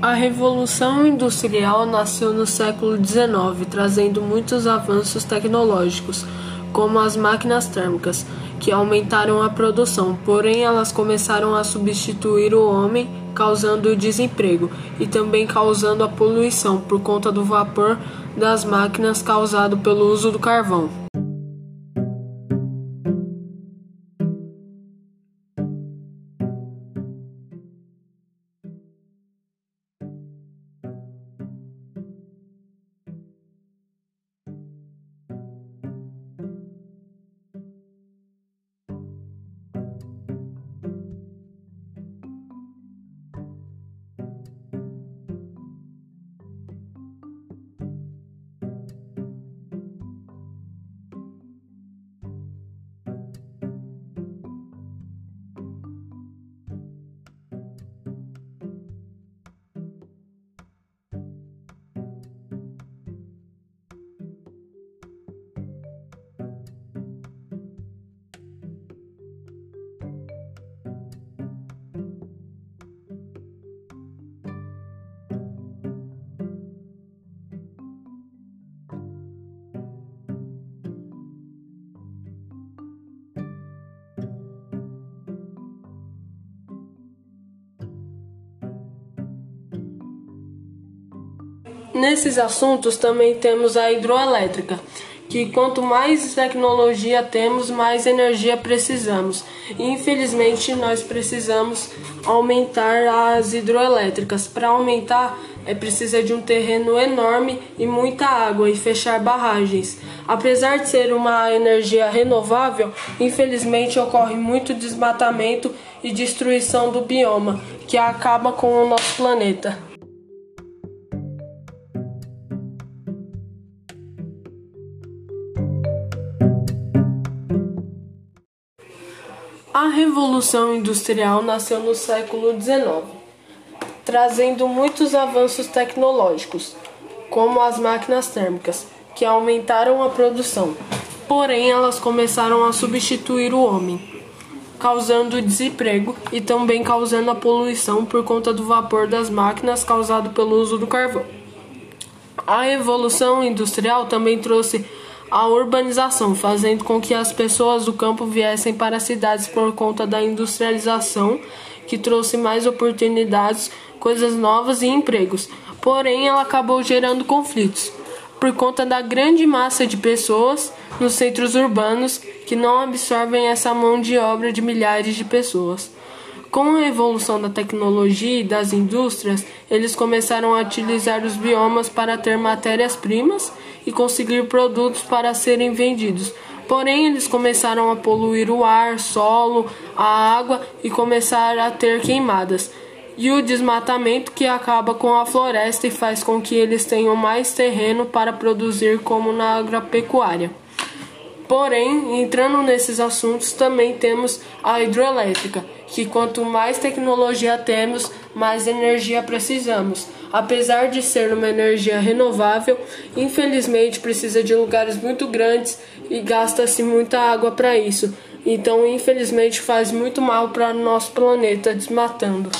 A Revolução Industrial nasceu no século XIX, trazendo muitos avanços tecnológicos, como as máquinas térmicas, que aumentaram a produção, porém elas começaram a substituir o homem, causando o desemprego e também causando a poluição por conta do vapor das máquinas causado pelo uso do carvão. Nesses assuntos também temos a hidroelétrica, que quanto mais tecnologia temos, mais energia precisamos. Infelizmente, nós precisamos aumentar as hidroelétricas. Para aumentar, é precisa de um terreno enorme e muita água e fechar barragens. Apesar de ser uma energia renovável, infelizmente ocorre muito desmatamento e destruição do bioma, que acaba com o nosso planeta. A Revolução Industrial nasceu no século XIX, trazendo muitos avanços tecnológicos, como as máquinas térmicas, que aumentaram a produção. Porém, elas começaram a substituir o homem, causando desemprego e também causando a poluição por conta do vapor das máquinas causado pelo uso do carvão. A Revolução Industrial também trouxe a urbanização, fazendo com que as pessoas do campo viessem para as cidades por conta da industrialização, que trouxe mais oportunidades, coisas novas e empregos. Porém, ela acabou gerando conflitos por conta da grande massa de pessoas nos centros urbanos que não absorvem essa mão de obra de milhares de pessoas. Com a evolução da tecnologia e das indústrias, eles começaram a utilizar os biomas para ter matérias-primas e conseguir produtos para serem vendidos. Porém, eles começaram a poluir o ar, solo, a água e começaram a ter queimadas. E o desmatamento que acaba com a floresta e faz com que eles tenham mais terreno para produzir, como na agropecuária. Porém, entrando nesses assuntos, também temos a hidroelétrica, que quanto mais tecnologia temos, mais energia precisamos. Apesar de ser uma energia renovável, infelizmente precisa de lugares muito grandes e gasta-se muita água para isso. Então, infelizmente, faz muito mal para nosso planeta, desmatando.